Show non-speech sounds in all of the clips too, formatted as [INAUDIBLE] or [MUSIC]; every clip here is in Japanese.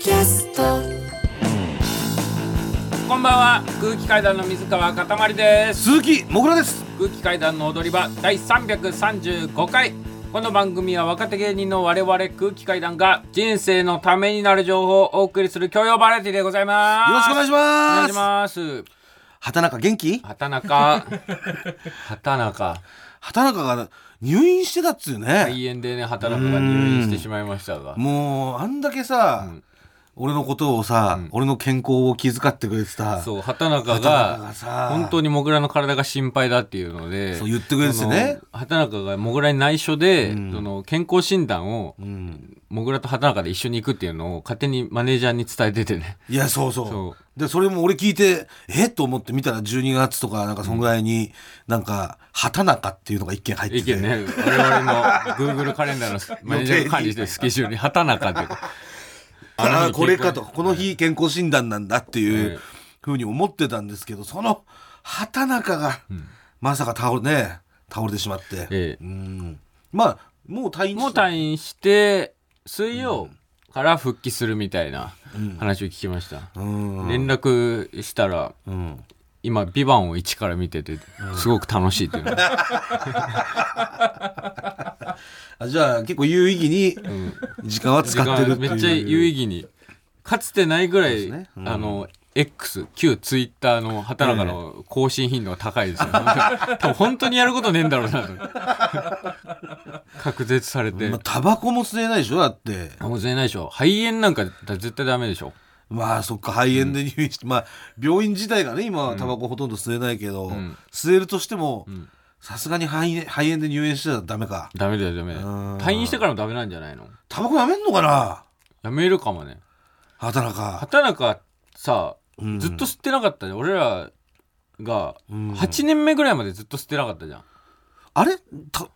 キャスト。こんばんは。空気階段の水川かたまりです。鈴木もぐらです。空気階段の踊り場第335回。この番組は若手芸人の我々空気階段が人生のためになる情報をお送りする教養バラエティでございます。よろしくお願いしお願ますいします。畑中元気？畑中。[LAUGHS] 畑中。畑中が入院してたっつうね、肺炎でね畑中が入院してしまいましたが。もうあんだけさ、うん俺のことをさ、うん。俺の健康を気遣ってくれてた。そう畑中畑中ががさ本当にモグラの体が心配だっていうのでそう言ってくれててね。その畑中がモグラに内緒で、うん。その健康診断をうん、モグラと畑中で一緒に行くっていうのを勝手にマネージャーに伝えててね。いやそうそう。そでそれも俺聞いてえ？っと思って見たら12月とかなんかそんぐらいに、なんか畑中っていうのが一件入ってて。ね。我々の Google カレンダーのマネージャーが管理してるスケジュールに畑中ってああこれかと。この日健康診断なんだっていええうふうに思ってたんですけどその畑中が、ん。まさか倒れね倒れてしまって、ええ。うん。まあもう退院もう退院して水曜から復帰するみたいなうん。話を聞きました、うん。連絡したらうん今「ビバンを一から見ててすごく楽しいっていう。[LAUGHS] の、あじゃあ結構有意義にうん。時間は使ってるっていう。めっちゃ有意義に。かつてないぐらい、ね。うん。あの X 旧ツイッターの畑中の更新頻度が高いですよ、[LAUGHS] 多分本当にやることねえんだろうなと。確絶されて、まあ、タバコも吸えないでしょだって。もう全然ないでしょ。肺炎なんか絶対ダメでしょまあそっか肺炎で入院して、まあ病院自体がね今はタバコほとんど吸えないけど、ん。吸えるとしてもん。さすがに肺炎肺炎で入院してたらダメか。ダメだよダメ。だようん。退院してからもダメなんじゃないの？タバコやめんのかな？やめるかもね。畑中。畑中さうん。ずっと吸ってなかったじゃん。俺らがうん。8年目ぐらいまでずっと吸ってなかったじゃん。あれ？た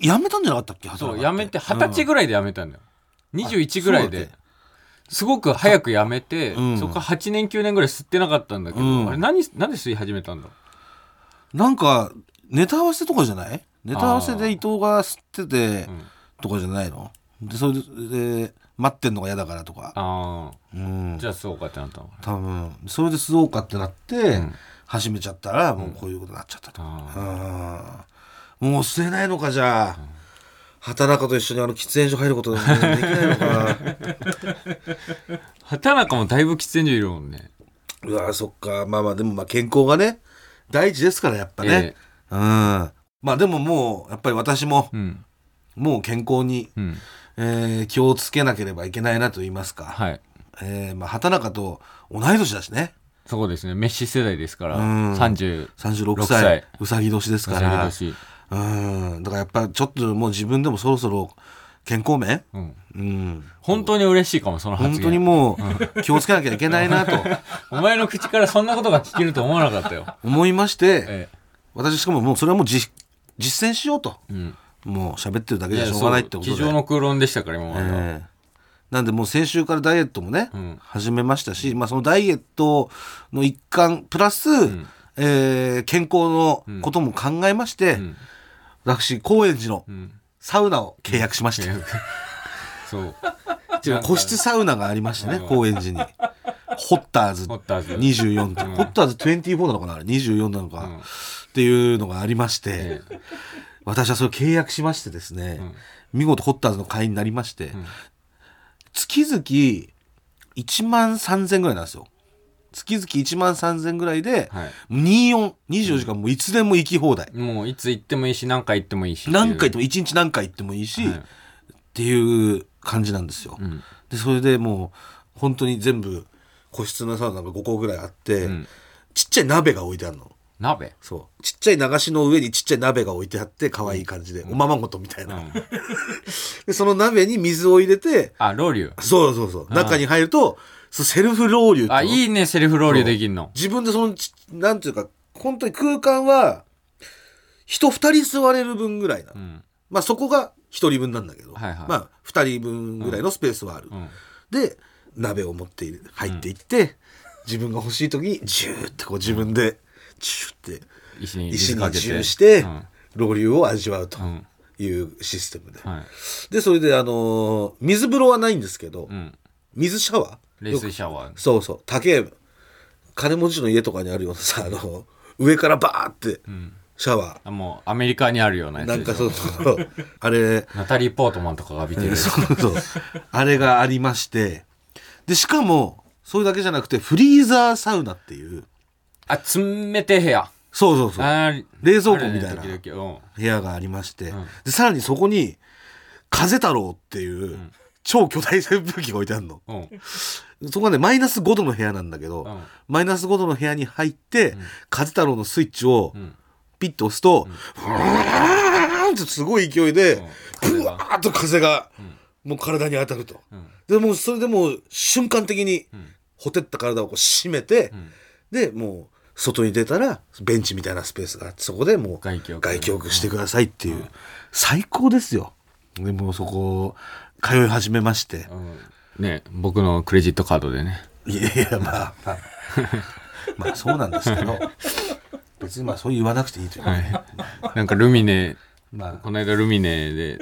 やめたんじゃなかったっけ？そうやめて二十歳ぐらいでやめたんだよ。21ぐらいですごく早くやめて、うん。そこから8年9年ぐらい吸ってなかったんだけど、うん。あれ何なんで吸い始めたんだ？ろなんかネタ合わせとかじゃない？ネタ合わせで伊藤が吸っててとかじゃないの？でそれで待ってんのが嫌だからとか。あうん。あじゃあそうかってなったのか多分。それで吸おうかってなって、ん。始めちゃったらもうこういうことになっちゃったと、なうん。もう吸えないのかじゃあ、畑中と一緒にあの喫煙所入ることできないのかな。畑中もだいぶ喫煙所いるもんね。うわそっか。まあまあでもまあ健康がね大事ですからやっぱね、うん。まあでももうやっぱり私もうん。もう健康に、うん。えー気をつけなければいけないなと言いますか、はい。えーまあ、畑中と同い年だしね。そうですね。メッシ世代ですから。うん。30 36 6歳。歳。うさぎ年ですか歳ら年うん。だからやっぱちょっともう自分でもそろそろ健康面、うん。うん、本当に嬉しいかもその発言。本当にもう気をつけなきゃいけないなと。[LAUGHS] お前の口からそんなことが聞けると思わなかったよ。思いましてえ私しかももうそれはもう実実践しようと。えうん。もう喋ってるだけじゃしょうがないってことで。机上の空論でしたから今までは、ええ。なんでもう先週からダイエットもね、うん。始めましたし、まあ、そのダイエットの一環プラス、ん。えー健康のことも考えまして、うん私高円寺のうん。サウナを契約しました、そう。個室サウナがありましてね、うん。高円寺に。ホッターズホッターズ24って、うん。ホッターズ24なのかなあれ？24なのか、うん。っていうのがありまして、ええ。私はそれを契約しましてですね、うん。見事ホッターズの会員になりまして、ん。月々1万3000ぐらいなんですよ月々1万3000ぐらいで、はい。2424時間もういつでも行き放題、もういつ行ってもいいし何回行ってもいいし何回行ってもも1日何回行ってもいいし、はい。っていう感じなんですよ、うん。でそれでもう本当に全部個室のサウナが5個ぐらいあって、うん。ちっちゃい鍋が置いてあるの。鍋？そう。ちっちゃい流しの上にちっちゃい鍋が置いてあって可愛い感じで、おままごとみたいな、うん。[LAUGHS] でその鍋に水を入れてあロウリュそうそうそう。中に入るとセルフロウリュあいいねセルフロウリュできんの。自分でそのちなんていうか本当に空間は人二人座れる分ぐらいなの、うん。まあそこが一人分なんだけど、はいはい。まあ二人分ぐらいのスペースはある、うん。で鍋を持って入っていって、自分が欲しい時にジューってこう自分でジューって石に石にジューしてうん。ロウリュを味わうとうん。いうシステムで、はい。でそれであのー水風呂はないんですけど、うん。水シャワー？冷水シャワー。そうそう。高え金持ちの家とかにあるようなさあの上からバーってシャワあもうアメリカにあるようなー、やつなんかそうそうあれナタリー・ポートマンとかが浴びてるそうそうあれがありまして。でしかもそれだけじゃなくてフリーザーサウナっていう。あ冷て部屋。そうそうそう。冷蔵庫みたいな部屋がありまして、ん。でさらにそこに風太郎っていう、超巨大扇風機が置いてあるの。うん。うんそこはねマイナス5度の部屋なんだけど、うん。マイナス5度の部屋に入って、風太郎のスイッチをん。ピッと押すと、ふわーんってすごい勢いで、ブワーッと風がもう体に当たると、ん。でもうそれでもう瞬間的にほてった体をこう締めて、ん。でもう外に出たらベンチみたいなスペースがあってそこでもう外気浴。外気浴してくださいっていう、最高ですよ。でもうそこ通い始めまして、うん。ね僕のクレジットカードでね。いやいやまあまあ。まあ [LAUGHS] そうなんですけど。別にまあそう言わなくていいというか、はい。なんかルミネまあ。この間ルミネで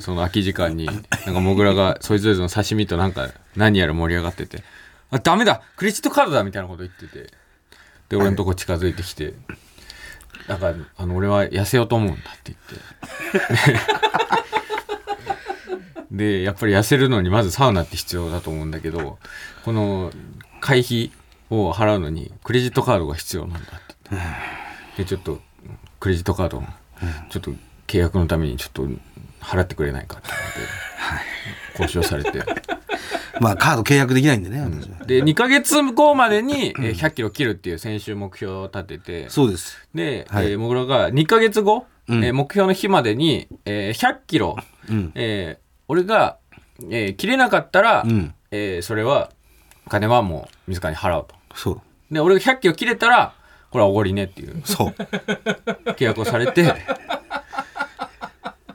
その空き時間になんかモグラがそいつぞれの刺身となんか何やら盛り上がってて「あダメだ！クレジットカードだ」みたいなこと言ってて。で俺のとこ近づいてきて「なんかあの俺は痩せようと思うんだ」って言ってでやっぱり痩せるのにまずサウナって必要だと思うんだけどこの会費を払うのにクレジットカードが必要なんだって。でちょっとクレジットカードをちょっと契約のためにちょっと払ってくれないかって言って交渉されて。[LAUGHS] まあカード契約できないんでね、私は。で2ヶ月後までにえー100キロ切るっていう先週目標を立ててそうです。で、はい。えーもぐらが2ヶ月後、うん。えー目標の日までに、えー100キロ、うん。えー俺が、えー切れなかったら、うん。えーそれは金はもう自らに払うと。そう。で俺が100キロ切れたらこれはおごりねっていう。そう。[LAUGHS] 契約をされて。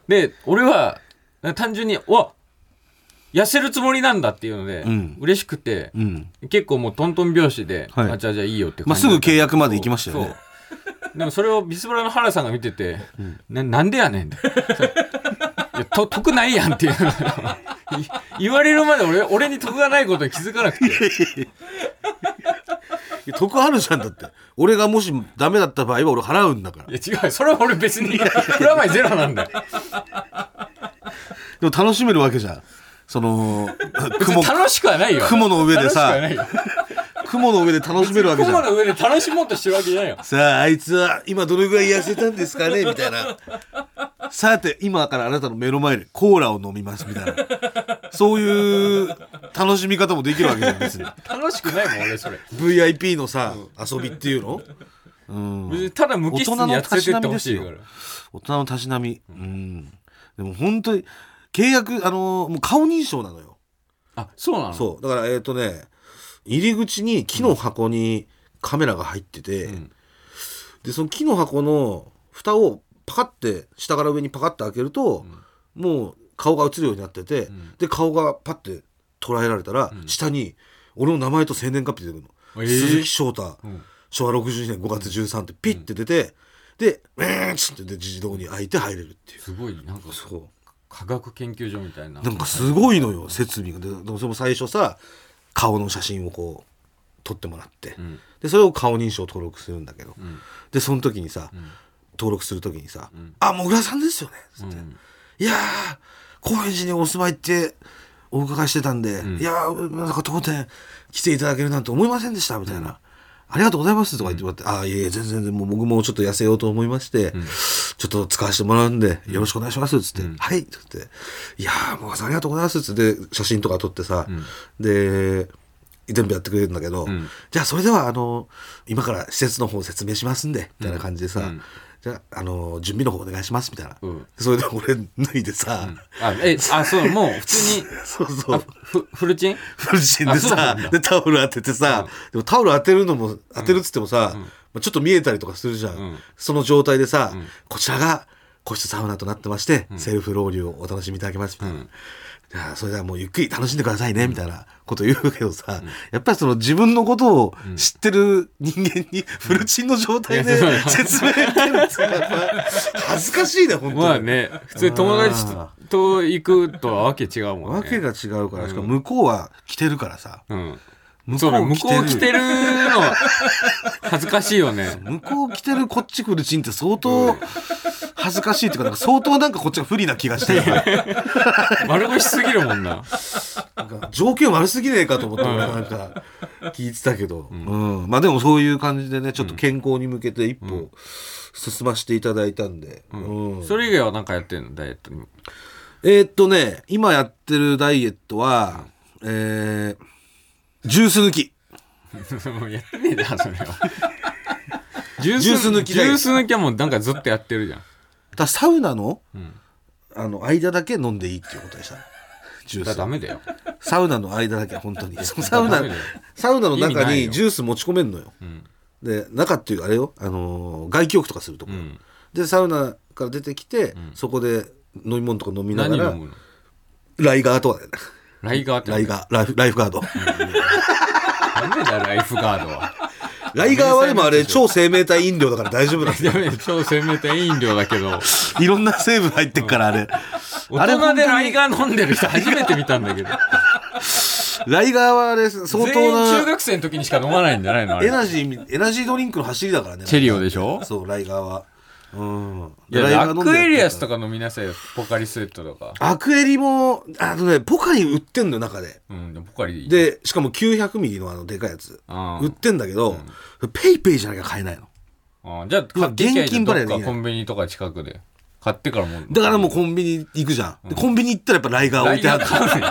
で俺は単純に「うわ痩せるつもりなんだ」っていうので、うん。嬉しくて、うん。結構もうトントン拍子で、はい。あじゃあじゃあいいよってまあすぐ契約まで行きましたよね。そう。でもそれをビスブラの原さんが見てて、ななんでやねんってと得ないやんっていう。[LAUGHS] い言われるまで俺俺に得がないことに気づかなくて。得あるじゃんだって俺がもしダメだった場合は俺払うんだから。いや違うそれは俺別にプラマイゼロなんだよ。でも楽しめるわけじゃん。その別雲に楽しくはないよ。雲の上でさ。楽しくはないよ雲の上で楽しめるわけじゃん。雲の上で楽しもうとしてるわけじゃないよ。さああいつは今どれぐらい痩せたんですかね？みたいな。さて今からあなたの目の前でコーラを飲みますみたいな。そういう楽しみ方もできるわけじゃん別に。楽しくないもん俺それ。VIP のさ、遊びっていうの？うん。別にただ無機質にやっつれてってほしいから。大人のたしなみ。うん。でも本当に契約あのもう顔認証なのよ。あそうなの？そう。だからえっ、とね入り口に木の箱にカメラが入ってて、ん。でその木の箱の蓋をパカって下から上にパカって開けると、もう顔が映るようになってて、ん。で顔がパッて捉えられたら、下に俺の名前と生年月日出てくるの、えー。鈴木翔太、ん。昭和62年5月13ってピッて出て、で「ウーン!」っつってで自動に開いて入れるっていう。すごいなんかそう。科学研究所みたいな。なんかすごいのよ設備が。でそれも最初さ顔の写真をこう撮ってもらって、ん。でそれを顔認証登録するんだけど、ん。でその時にさ、登録する時にさ「んあもぐらさんですよね」つって「うんいやー高円寺にお住まいってお伺いしてたんで、ん。いやーなんか当店来ていただけるなんて思いませんでした」みたいな。ありがとうございますとか言ってもらって、ああ、いえいえ、全然全然、もう僕もちょっと痩せようと思いまして、ちょっと使わせてもらうんで、よろしくお願いします、つって、はい、つって、いやー、もうさんありがとうございます、つって、写真とか撮ってさ、で、全部やってくれるんだけど、ん。じゃあそれでは、あの、今から施設の方説明しますんで、みたいな感じでさ、うんじゃあ、あの、準備の方お願いします、みたいな。うん。それで俺脱いでさ、あえあそうもう普通に。[LAUGHS] そうそう。フフルチン？フルチンでさで、タオル当ててさ、でもタオル当てるのも、当てるっつってもさ、まあちょっと見えたりとかするじゃん。ん。その状態でさ、ん。こちらが個室サウナとなってまして、セルフロウリュをお楽しみいただけます、みたいな。うん。やそれではもうゆっくり楽しんでくださいね、みたいなこと言うけどさ、やっぱりその自分のことを知ってる人間にフルチンの状態で説明してるってやっぱ恥ずかしいね、本当に。まあね普通に友達とと行くとはわけ違うもんね。わけが違うから、しかも向こうは来てるからさ、うん。向そうね向こう来てるこう来てるの恥ずかしいよね。[LAUGHS] 向こう来てるこっちフルチンって相当恥ずかしいっていうか、なんか相当なんかこっちが不利な気がして。丸腰すぎるもんな。なんか条件悪すぎねえかと思って俺なんか聞いてたけど、うん。まあでもそういう感じでねちょっと健康に向けて一歩進ませていただいたんで、うん。それ以外は何かやってんの？ダイエット。にえーっとね今やってるダイエットは、えージュース抜き。[LAUGHS] もうやってねえじゃんそれは。ジ [LAUGHS] ュジュース抜きジュース抜きはもうなんかずっとやってるじゃんだサウナの,、ん。あの間だけ飲んでいいっていうことでした。ジュース。だダメだよ。サウナの間だけ本当に。[LAUGHS] サウナサウナの中にジュース持ち込めんのよ、ん。で中っていうかあれよ、あのー外気浴とかするところ、ん。でサウナから出てきて、そこで飲み物とか飲みながらライガーとかだよ。ねライガーってライガーライフライフガード。ダメだよライフガードはライガーはでもあれ超生命体飲料だから大丈夫なんですよ [LAUGHS] 超生命体飲料だけど。[LAUGHS] いろんな成分入ってっからあれ。あれ大人でライガー飲んでる人初めて見たんだけど。ライガーはあれ相当全員中な学生の時にしか飲まないんじゃないのあれ。エナジーエナジードリンクの走りだからね。チェリオでしょ？そうライガーはうん。いやライガー飲んでラックエリアスとかか飲みなさいよポカリスエットとか。アクエリもあのねポカリ売ってんのよ中で。うんでもポカリでしかも900ミリのあのでかいやつ。あ売ってんだけど、ペイペイじゃなきゃ買えないの。あじゃあ買ってきゃいい現金じゃん。払いできないどっかコンビニとか近くで。買ってからもう。だからもうコンビニ行くじゃん、でコンビニ行ったらやっぱライガー置いてあるガー買うね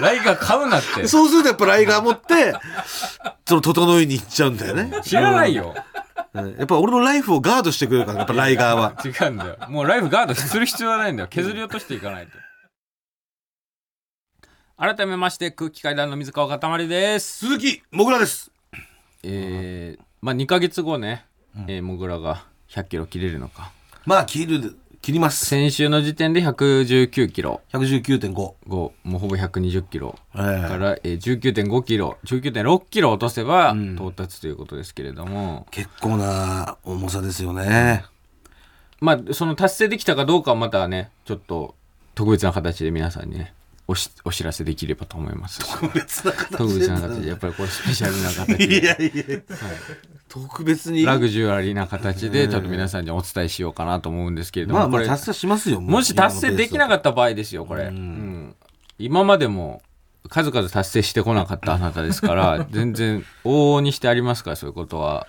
ライガー買うなって。そうするとやっぱライガー持ってその整いに行っちゃうんだよね。知らないよ。うんやっぱ俺のライフをガードしてくれるからやっぱライガーは。[LAUGHS] 違うんだよ。もうライフガードする必要はないんだよ。削り落としていかないと。改めまして空気階段の水川かたまりです。鈴木もぐらです。えー、まあ2ヶ月後ね、えー、もぐらが100キロ切れるのか。まあ切る切ります。先週の時点で119キロ。119.5 5もうほぼ120キロえから、えー、19.5キロ。19.6キロ落とせば到達ということですけれども、結構な重さですよね。まあその達成できたかどうかはまたねちょっと特別な形で皆さんにねおしお知らせできればと思います。特別な形特別な形で。やっぱりこれスペシャルな形で。いやいや。特別に。ラグジュアリーな形でちょっと皆さんにお伝えしようかなと思うんですけれども、まあまあ達成しますよもし達成できなかっった場合ですよこれ、うん。今までも数々達成してこなかったあなたですから全然往々にしてありますからそういうことは。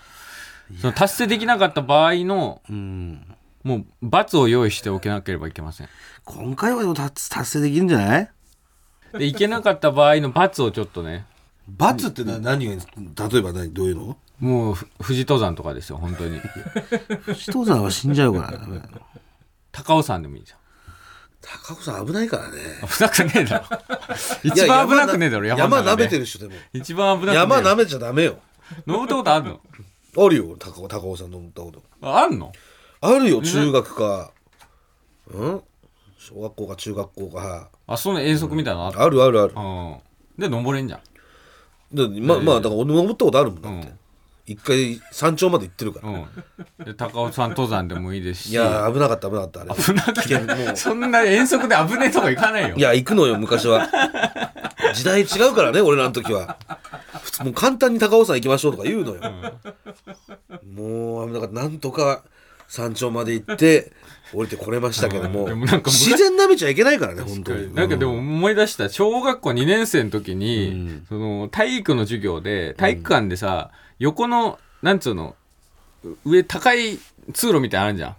その達成できなかった場合のたうん。もう罰を用意しておけなければいけません。今回はでも達達成できるんじゃない？でいけなかった場合の罰をちょっとね。罰ってな何が例えば何どういうの？もうふ富士登山とかですよ本当に。人さんは死んじゃうからね高尾山でもいいじゃん。高尾さん危ないからね。危なくねえだろ。一番危なくねえだろいや山舐めてるる人でも。一番危なくねえ山舐めちゃダメよ。登ったことあるの？あるよ高尾高尾さん登ったこと。ああんの？あるよ中学か。うん？小学校か中学校か。あそんな遠足みたいなのあった？あるあるある。うん。で登れんじゃん？でままあだから俺登ったことあるもんだって。うん。一回山頂まで行ってるから。うん。で高尾山登山でもいいですし。いやー危なかった危なかったあれ。危なくてそんな遠足で危ねえとこ行かないよ。いや行くのよ昔は。時代違うからね俺らの時は。普通もう簡単に高尾山行きましょうとか言うのよ、もう危なかったなんとか山頂まで行って降りてこれましたけども,、うんでもなんか昔 [LAUGHS] 自然なめちゃいけないからね本当に。なんかでも思い出した小学校2年生の時に、その体育の授業で体育館でさ、横のなんつうの上高い通路みたいなのあるじゃん。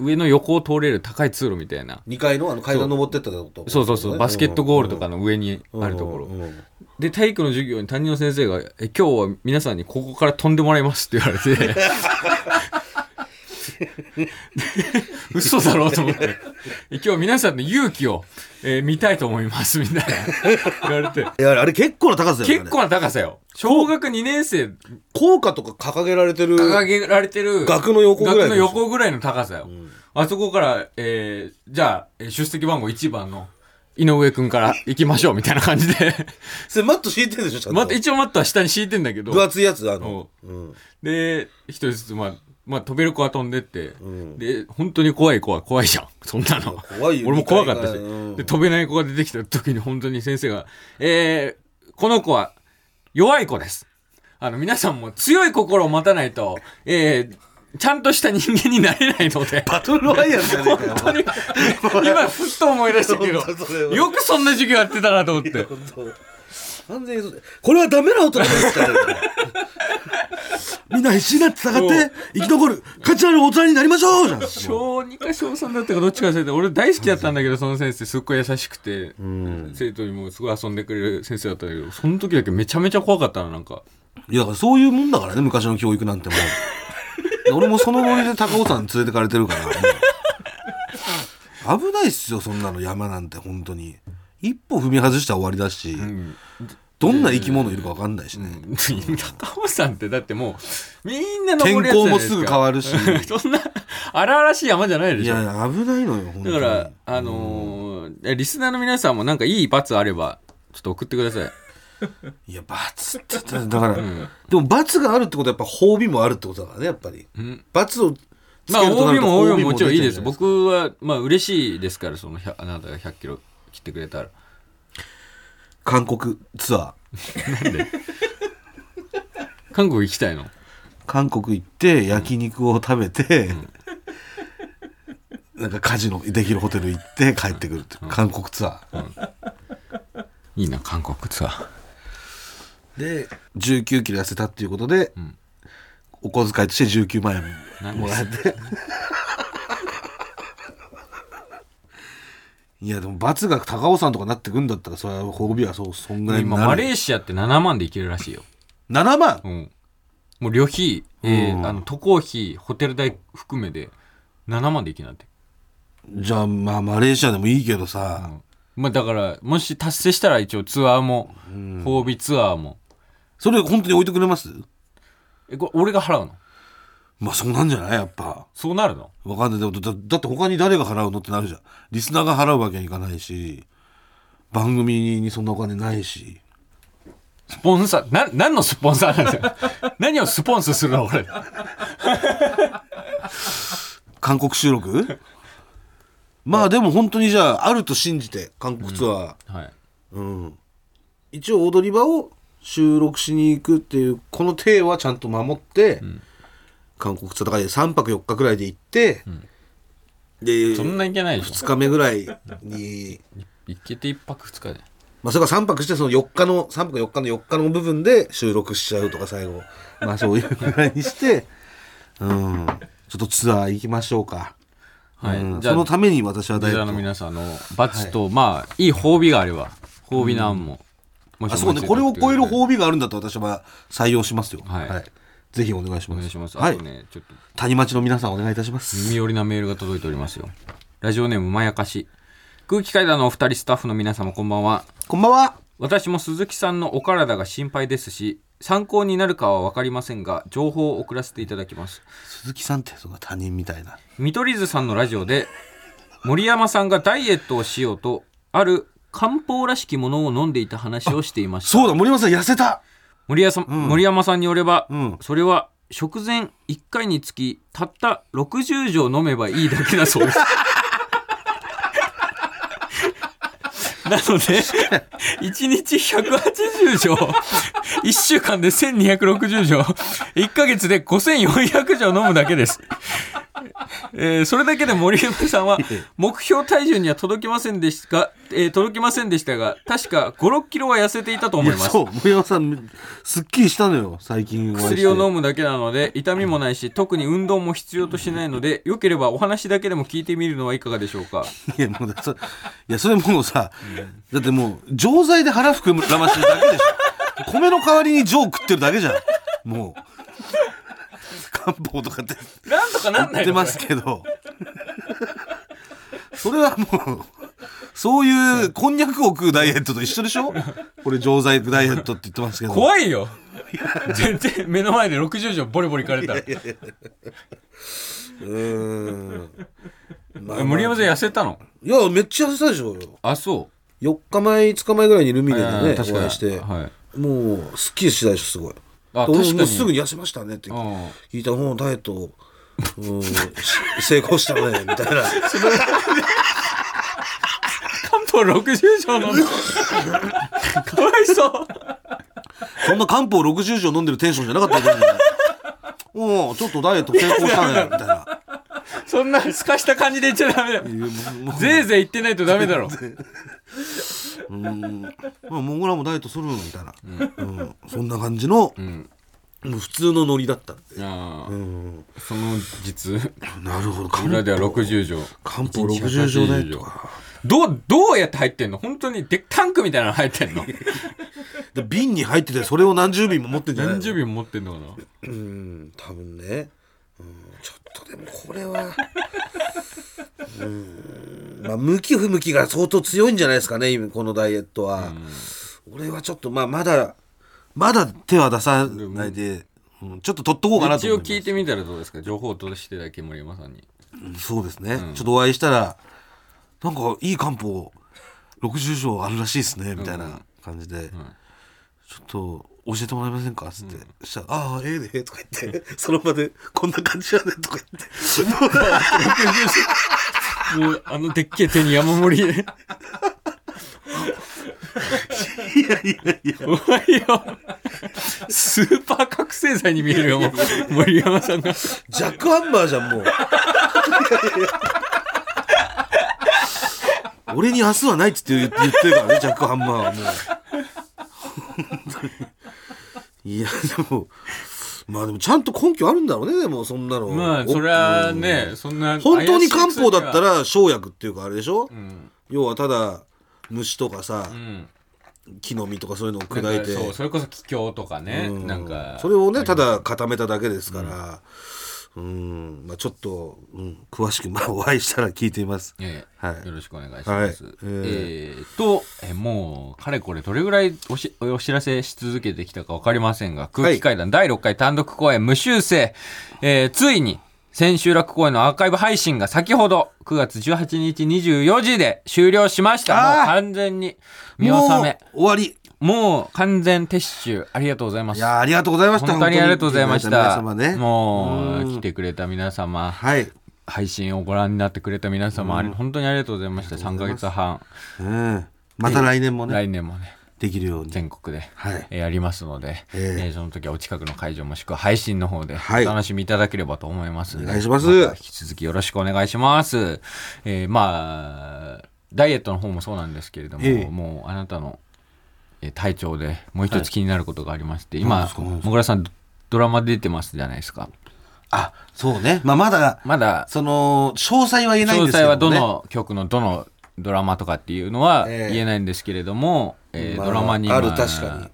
上の横を通れる高い通路みたいな。2階のあの階段登ってったとこそうそうそうバスケットゴールとかの上にあるところ。うんうんうん。で体育の授業に担任の先生が「え今日は皆さんにここから飛んでもらいます」って言われて [LAUGHS] 嘘だろうと思って「今日皆さんの勇気を、えー見たいと思います」みたいな。[LAUGHS] 言われて。いやあれ結構な高さだよね。結構な高さよ。小学2年生。効果とか掲げられてる掲げられてる額の横ぐらい額の横ぐらいの高さよ、あそこから、えーじゃあえー出席番号1番の、井上くんから行きましょうみたいな感じで。[LAUGHS] それマット敷いてるでしょちゃんと。また一応マットは下に敷いてんだけど。分厚いやつあの、うん、で一人ずつまあまあ飛べる子は飛んでって、ん。で本当に怖い子は怖いじゃん。[LAUGHS] そんなの。怖いよ俺も怖かったし、うん。で飛べない子が出てきた時に本当に先生が「えー、この子は弱い子です」あの皆さんも強い心を持たないと、えー、ちゃんとした人間になれないので。[LAUGHS] バトルロワイヤルじゃねえかよ本当に今ふっと思い出したけどよくそんな授業やってたなと思って。本当。完全にこれはダメな大人ですから [LAUGHS] みんな必死になって戦って生き残る。価値ある大人になりましょう。じゃん。小2か小3だったかどっちか忘れて俺大好きだったんだけどその先生すっごい優しくて、うん。生徒にもすごい遊んでくれる先生だったんだけどその時だけめちゃめちゃ怖かったななんか。いやだからそういうもんだからね昔の教育なんてもう。[LAUGHS] 俺もそのノリで高尾山に連れてかれてるから危ないっすよそんなの。山なんて本当に。一歩踏み外したら終わりだし、うんどんな生き物いるか分かんないしね、高尾山ってだってもうみんな登るやつじゃ天候もないですか。すぐ変わるし。[LAUGHS] そんな荒々しい山じゃないでしょ。いや危ないのよ本当に。だからあのーリスナーの皆さんもなんかいい罰あればちょっと送ってください。[LAUGHS] いや罰ってだから、でも罰があるってことはやっぱ褒美もあるってことだからねやっぱり。うん。罰をつまあけるとな OB るとも褒美ももちろんいいです。僕はまあ嬉しいですからその100あなたが100キロ切ってくれたら韓国ツアー。韓国行きたいの？韓国行って焼肉を食べて、なんかカジノできるホテル行って帰ってくるっていう韓国ツアー、いいな韓国ツアー。で19キロ痩せたっていうことで、ん。お小遣いとして19万円もらえていやでも罰が高尾山とかなってくんだったらそれは褒美はそうそんぐらいに今なる。マレーシアって7万で行けるらしいよ、7万？うん、もう旅費、えーうん。あの渡航費ホテル代含めで7万で行けなんて、じゃあまあマレーシアでもいいけどさ、まあだからもし達成したら一応ツアーも、褒美ツアーも。それ本当に置いてくれます？えこれ俺が払うの？まあそうなんじゃないやっぱ。そうなるの？わかんない。でもだだって他に誰が払うのってなるじゃん。リスナーが払うわけにいかないし番組にそんなお金ないし。スポンサーな何のスポンサーなんですよ [LAUGHS] 何をスポンスするの俺？韓国収録？まあでも本当にじゃああると信じて韓国ツアー、はい。うん。一応踊り場を収録しに行くっていうこの体はちゃんと守って、韓国ツアーとかで3泊4日ぐらいで行って、でそんないけないでし2日目ぐらいにょ行けて1泊2日で。まあ、それから3泊してその4日の3泊4日の4日の部分で収録しちゃうとか最後。まあそういうぐらいにして [LAUGHS] うん。ちょっとツアー行きましょうか、はい。うん。じゃあそのために私はダリスナーイエット。の皆さんの罰と、まあいい褒美があれば褒美なんも、もしあそうね。これを超える褒美があるんだったら私は採用しますよ。はいぜひお願いします。お願いします。はい。あとね、ちょっと。谷町の皆さんお願いいたします。耳寄りなメールが届いておりますよ。ラジオネームまやかし。空気階段のお二人スタッフの皆様こんばんは。こんばんは。私も鈴木さんのお体が心配ですし参考になるかは分かりませんが情報を送らせていただきます。鈴木さんってそんな他人みたいな。見取り図さんのラジオで森山さんがダイエットをしようとある漢方らしきものを飲んでいた話をしていました。そうだ森山さん痩せた森山さん、森山さんによれば、うん。それは食前1回につきたった60錠飲めばいいだけだそうです。[LAUGHS] なので1日180錠1週間で1260錠1ヶ月で5400錠飲むだけです。えーそれだけで森山さんは [LAUGHS] 目標体重には届きませんでしたが、えー届きませんでしたが確か56キロは痩せていたとい思います。やそう森山さんすっきりしたのよ最近お会いして。薬を飲むだけなので痛みもないし特に運動も必要としないのでよければお話だけでも聞いてみるのはいかがでしょうか。[LAUGHS] いやもうだそいやそれもうさ、だってもう錠剤で腹膨らましてるだけでしょ。米の代わりに錠食ってるだけじゃん。もう漢方とかってなんとかなんないってますけど。それはもうそういうこんにゃくを食うダイエットと一緒でしょ？[LAUGHS] これ錠剤ダイエットって言ってますけど。怖いよ。全然目の前で60錠ボリボリいかれたら。うーん、まあまあ森山さん痩せたの？いやめっちゃ痩せたでしょうよ。あそ4日前5日前ぐらいにルミネでねあー確かに。お会いして、はい。もうすっきりしたでしょすごい。あ確かに。もうすぐに痩せましたねってうん聞いたらもうダイエットうんし成功したねみたいな [LAUGHS] 漢方60錠飲んだかわいそう。そんな漢方60錠飲んでるテンションじゃなかったけどね。おちょっとダイエット成功したねみたいな。そんなすかした感じで言っちゃダメだよ。ぜいぜい言ってないとダメだろ。うん。まあモンゴラもダイエットするみたいな、うん。そんな感じの、ん。もう普通のノリだったんで、ああ。うん、その実。なるほど。漢裏では方60錠漢方60錠ダイエットかどうどうやって入ってんの？本当にでタンクみたいなの入ってんの？[LAUGHS] で瓶に入っててそれを何十瓶も持ってんじゃないの？何十瓶持ってんのかな？うん多分ね、うん、ちょっとでもこれは。[LAUGHS] うん。まあ向き不向きが相当強いんじゃないですかね今このダイエットは、俺はちょっとまあまだまだ手は出さないで、うん、ちょっと取っとこうかなと一応聞いてみたらどうですか？情報としてだけ森山さんに。うんそうですね、ちょっとお会いしたらなんかいい漢方60錠あるらしいですねみたいな感じで、ちょっと教えてもらえませんか?」っつって、そしたら「ああええで」とか言って [LAUGHS] その場で「こんな感じやね」とか言って。[LAUGHS] もうあのでっけえ手に山盛り。で [LAUGHS] いやいやいや。お前よ。スーパー覚醒剤に見えるよもう。森山さんが。ジャックハンマーじゃんもう俺に明日はないっつって言ってるからねジャックハンマーはもう。いやでもまあでもちゃんと根拠あるんだろうねでもそんなの。まあそれはねそんな本当に漢方だったらら生薬っていうかあれでしょ、うん。要はただ虫とかさ、うん。木の実とかそういうのを砕いて。そうそれこそ気境とかねうん。なんか。それをねただ固めただけですからうん。まあちょっと、うん、詳しくまあお会いしたら聞いてみます。ええ。はい。よろしくお願いします。はい。えー。と、えーもう、かれこれどれぐらいおしお知らせし続けてきたかわかりませんが、空気階段第6回単独公演無修正、えーついに、千秋楽公演のアーカイブ配信が先ほど9月18日24時で終了しました。もう完全に見納もめ。う終わりもう完全撤収。ありがとうございます。いやーありがとうございました。本当にありがとうございました。皆様ね。もう、うん。来てくれた皆様、はい、配信をご覧になってくれた皆様、本当にありがとうございました。3ヶ月半。うん、また来年もね来年もねできるように。全国で、はい。えーやりますので、ええ。えーその時はお近くの会場もしくは配信の方ではい。お楽しみいただければと思います。ので、お願いします。た引き続きよろしくお願いします、えーまあダイエットの方もそうなんですけれども、ええ。もうあなたのえー体調でもう一つ気になることがありまして、何今ですか？何ですか？もぐらさんドラマ出てますじゃないですか。あそうね。まあまだまだその詳細は言えないん詳ですけどもね細はどの曲のどのドラマとかっていうのはええ。言えないんですけれども、えーまあドラマにあるま確かに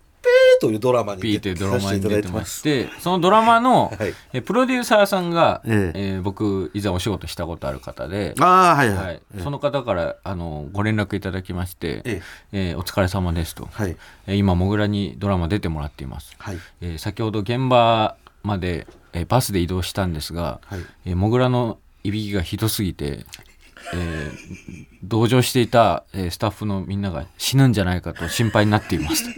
というドラマにピーというドラマに出てますして、そのドラマの、はい。えプロデューサーさんが、ええ。ー僕、以前お仕事したことある方で、ああはいはい、はい。その方からあのご連絡いただきまして、ええ。ーお疲れ様ですと、はい。えー今、もぐらにドラマ出てもらっています。はい。えー先ほど現場まで、えーバスで移動したんですが、はい。えーもぐらのいびきがひどすぎて、えー同乗していた、えースタッフのみんなが死ぬんじゃないかと心配になっています。[LAUGHS]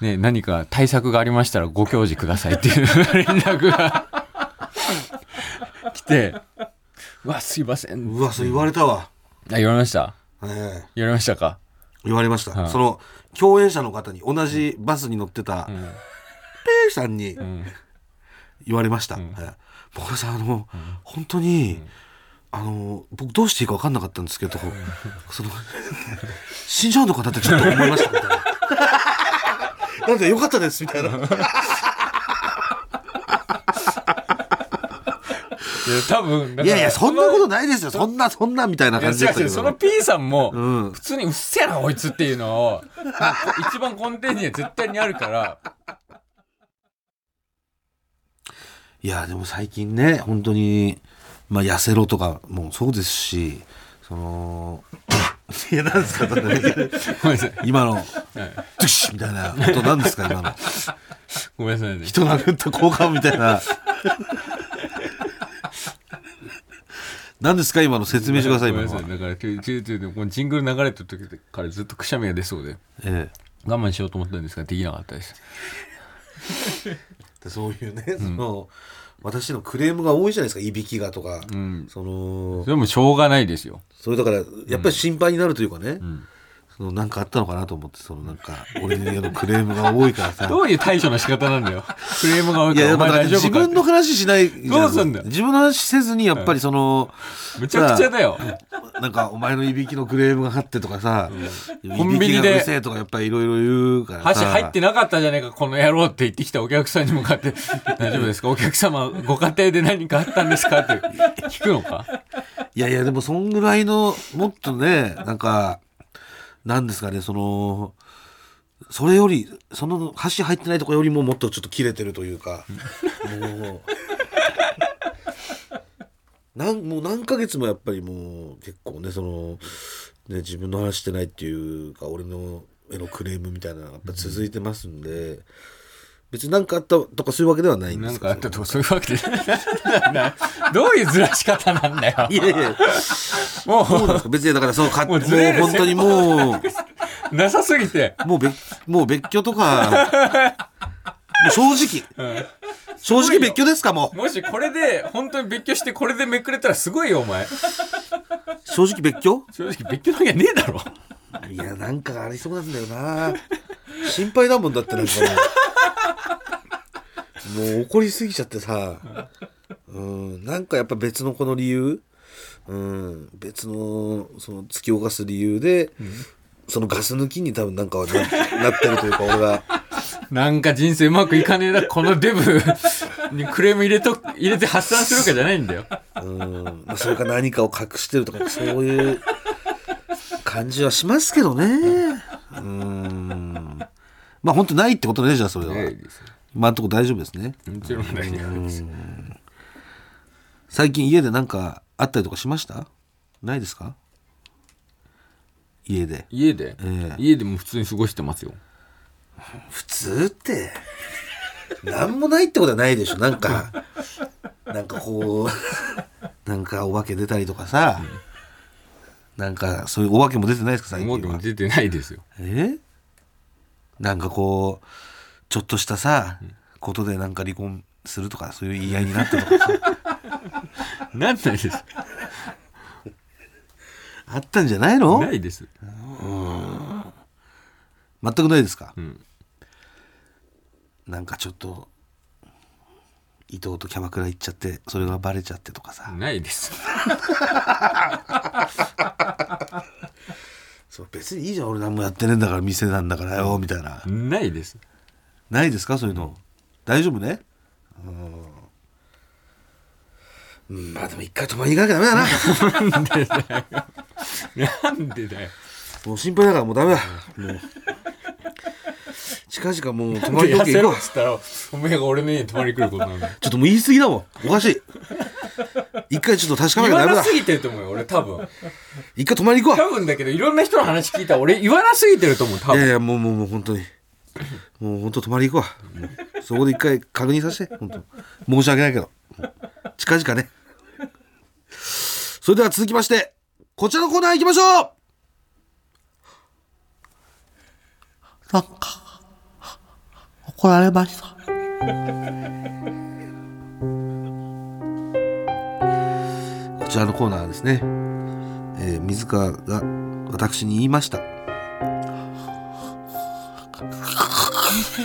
ね、何か対策がありましたらご教示くださいっていう [LAUGHS] 連絡が [LAUGHS] 来て、うわ、すいません。うわそう言われたわ、あ、言われました？ええ。言われましたか？言われました、はい。その共演者の方に同じバスに乗ってた、ん。ペーさんにん。言われました「はいもぐらさんあの、本当に、あの僕どうしていいか分かんなかったんですけど、その [LAUGHS] 死んじゃうのかなってちょっと思いましたみたいな。なんでよかったですみたいな。[LAUGHS] いや、多分、いやいやそんなことないですよそんなそんなみたいないや感じだったけ違う違うそのど。P さんも、うん普通にうっせえなこいつっていうのを、ま [LAUGHS] あ一番根底には絶対にあるから、いやでも最近ね本当にまあ痩せろとかもそうですしそのいやなんですかごめんなさい。今の「ドゥッシュ!」みたいな音なんですか今の。ごめんなさいね。人殴った交換みたいな。何ですか今の説明してください今のだからちょちょちょこのジングル流れてる時からずっとくしゃみが出そうで。え我慢しようと思ったんですができなかったです。え [LAUGHS] でそういうね、その私のクレームが多いじゃないですかいびきがとか、うん。そのそれもしょうがないですよ。それだからやっぱり心配になるというかね、んそのなんかあったのかなと思ってそのなんか俺のクレームが多いからさ。[LAUGHS] どういう対処の仕方なんだよ。クレームが多いからお前やだから自大丈夫か分の話しないじゃどうすんだよ。自分の話せずにやっぱりその、むちゃくちゃだよ。なんかお前のいびきのクレームがあってとかさ、いコンビニでうるせえとかやっぱりいろいろ言うからさ。箸入ってなかったじゃねえかこの野郎って言ってきたお客さんに向かって「[LAUGHS] 大丈夫ですか？お客様ご家庭で何かあったんですか?」って聞くのか？いやいやでもそんぐらいのもっとねなんかなんですかねそのそれよりその箸入ってないとこよりももっとちょっと切れてるというかもうなんもう何ヶ月もやっぱりもう結構ねそのね自分の話してないっていうか俺のへのクレームみたいなのがやっぱ続いてますんで、別に何かあったとかそういうわけではないんでなんすかあったとかそういうわけで。などういうずらし方なんだよ。いやいや。もそうなんですか別にだからそのかもうもうずれる本当にもう。うなさすぎて。もう別、もう別居とか、もう正直、正直別居ですかももしこれで本当に別居してこれでめくれたらすごいよお前。う。正直別居？正直別居なきゃねえだろ。いや、なんかありそうなんだよな。心配だもんだってなんかもう。もう怒りすぎちゃってさ。うん、なんかやっぱ別のこの理由、うん、別のその突き動かす理由で、そのガス抜きに多分なんかはな [LAUGHS] なってるというか俺が。なんか人生うまくいかねえなこのデブにクレーム入れと入れて発散するかじゃないんだようん、まあ、それか何かを隠してるとかそういう感じはしますけどね。うん。まあ本当ないってことねじゃあそれは。ないです今のところ大丈夫ですね。もちろんないです。最近家で何かあったりとかしました？ないですか？家で。家で、ええ。家でも普通に過ごしてますよ。普通って、なんもないってことはないでしょ。なんか、なんかこう、なんかお化け出たりとかさ、なんかそういうお化けも出てないですか？最近は。ても出てないですよ。え？なんかこうちょっとしたさ、ことでなんか離婚するとかそういう言い合いになったとかさ。[LAUGHS] なんないです。あったんじゃないの？ないです。全くないですか、ん。なんかちょっと伊藤とキャバクラ行っちゃってそれがバレちゃってとかさ、ないです。[LAUGHS] そう別にいいじゃん。俺何もやってねえんだから店なんだからよみたいな、ないですないですか？そういうの、大丈夫ね？うんまあでも一回泊まりに行かなきゃダメだななんでだよもう心配だからもうダメだ。もう。近々もう泊まり痩せ時計行こう。ろっつったらお前が俺の家に泊まりに来ることなんだよちょっともう言い過ぎだもん。おかしい。一回ちょっと確かめなきゃダメだ言わなす。ぎてると思うよ俺多分一回泊まり行こ多分だけどいろんな人の話聞いたら俺言わなすぎてると思う多う。いや分いや、もうもうもう本当に。もう本当泊まり行こう。もうそこで一回確認させて。本当申し訳ないけど。近々ね。それでは続きまして、こちらのコーナー行きましょうなんか、怒られました。こちらのコーナーはですね、えー水川が私に言いました。の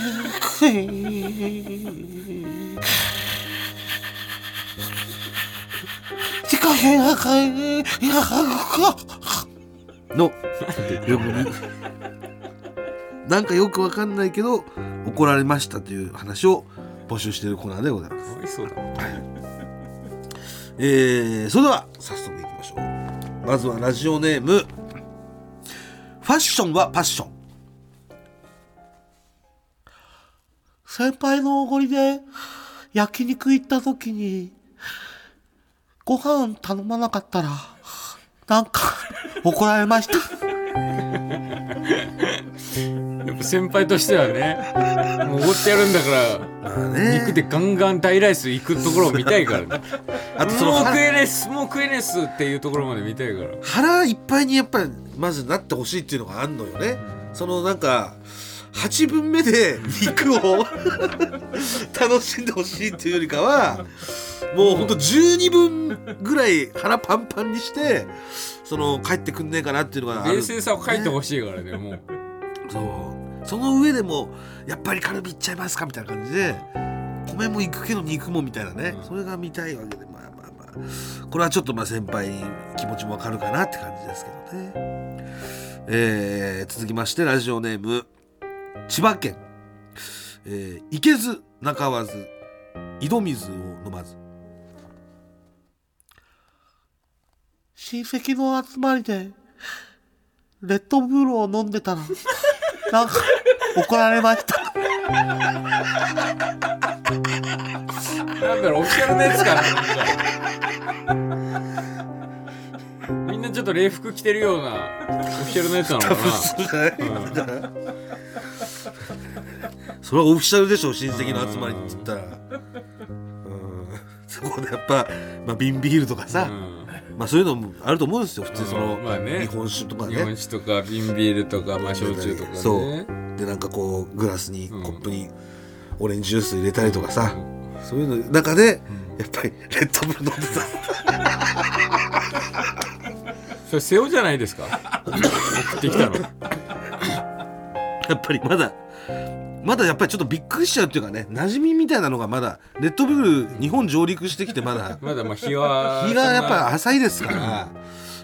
よくになんかよくわかんないけど怒られましたという話を募集しているコーナーでございます。そうだえー、それでは早速いきましょう。まずはラジオネームファッションはパッション先輩のおごりで焼肉行った時にご飯頼まなかったらなんか [LAUGHS] 怒られました。[LAUGHS] やっぱ先輩としてはねもうおごってやるんだから肉でガンガン大ライス行くところを見たいからね。[LAUGHS] あとそのもう食腹えねえっすもう食えねえっすっていうところまで見たいから。腹いっぱいにやっぱりまずなってほしいっていうのがあんのよね。そのなんか8分目で肉を楽しんでほしいっていうよりかはもうほんと12分ぐらい腹パンパンにしてその帰ってくんねえかなっていうのがある。冷静さを書いてほしいからねもう。そう。その上でもやっぱりカルビいっちゃいますかみたいな感じで米もいくけど肉もみたいなね、うん。それが見たいわけでまあまあまあ。これはちょっとまあ先輩に気持ちもわかるかなって感じですけどね、えー続きましてラジオネーム千葉県、えー、行けず中わず井戸水を飲まず。親戚の集まりでレッドブルを飲んでたらなんか怒られました。なんだろうオフィシャルのやつかな。なんかみんなちょっと礼服着てるようなオフィシャルのやつなのかなそれはオフィシャルでしょ親戚の集まりって言ったら。うん。そこでやっぱ、まあ、瓶ビールとかさ、うん。まあそういうのもあると思うんですよ普通その、うんまあね。日本酒とか日本ね酒とか瓶ビールとか、まあ、焼酎とかね。そう。でなんかこうグラスに、うん。コップにオレンジジュース入れたりとかさ、そういうの中で、やっぱりレッドブル飲んで [LAUGHS] それ瀬尾じゃないですか？[LAUGHS] 送ってきたの。たやっぱりまだまだやっぱりちょっとびっくりしちゃうっていうかね馴染みみたいなのがまだレッドブル日本上陸してきてまだ。まだまあ日は日がやっぱ浅いですから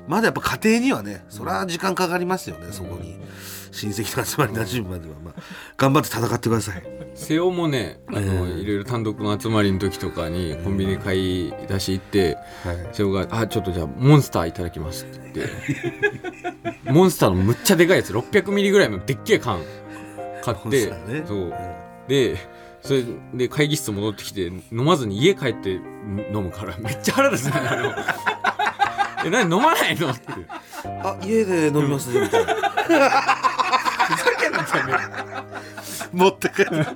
まだやっぱ家庭にはねそれは時間かかりますよねそこに。親戚の集まり馴染むまでは。まあ頑張って戦ってください。瀬尾もねあの、ええ。いろいろ単独の集まりの時とかにコンビニ買い出し行ってはい。瀬尾が「あちょっとじゃあモンスターいただきます」って。言ってモンスターのむっちゃでかいやつ600ミリぐらいのでっけえ缶買ってね。そう。でそれで会議室戻ってきて飲まずに家帰って飲むから。めっちゃ腹立つね。あ [LAUGHS] のえ何飲まないのって。あ家で飲みますねみたいな。ふざけんなってね持って帰る。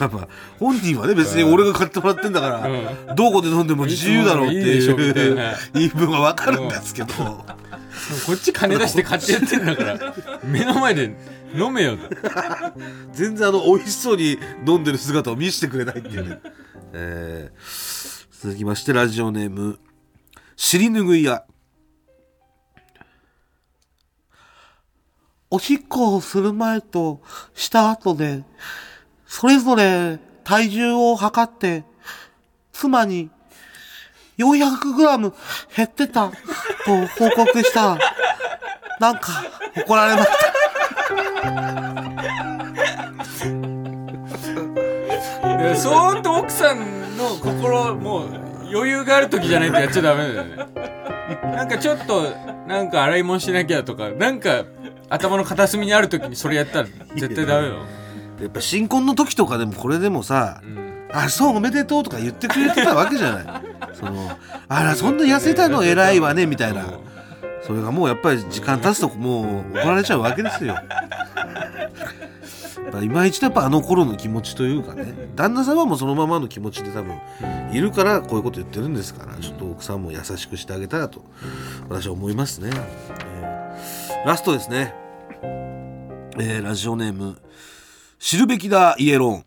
まあまあ本人はね別に俺が買ってもらってんだから、どこで飲んでも自由だろうっていうな。言い分はわかるんですけど、[LAUGHS] こっち金出して買ってやってんだから。目の前で飲めよ。全然あの美味しそうに飲んでる姿を見せてくれないっていうね、えー続きましてラジオネーム尻拭い屋おしっこをする前とした後でそれぞれ体重を測って妻に 400g 減ってた。と報告した。らなんか怒られました。いやそーっと奥さんの心もう余裕がある時じゃないとやっちゃダメだよね。なんかちょっとなんか洗い物しなきゃとかなんか頭の片隅にある時にそれやったら絶対ダメよ、やっぱ新婚の時とかでもこれでもさうん「あそうおめでとう」とか言ってくれてたわけじゃない。そのあらそんな痩せたの？偉いわねみたいな。それがもうやっぱり時間経つともう怒られちゃうわけですよ。今一度やっぱあの頃の気持ちというかね。旦那さんはもうそのままの気持ちで多分いるからこういうこと言ってるんですから。ちょっと奥さんも優しくしてあげたらと私は思いますね、えーラストですね、えーラジオネーム知るべきだイエロン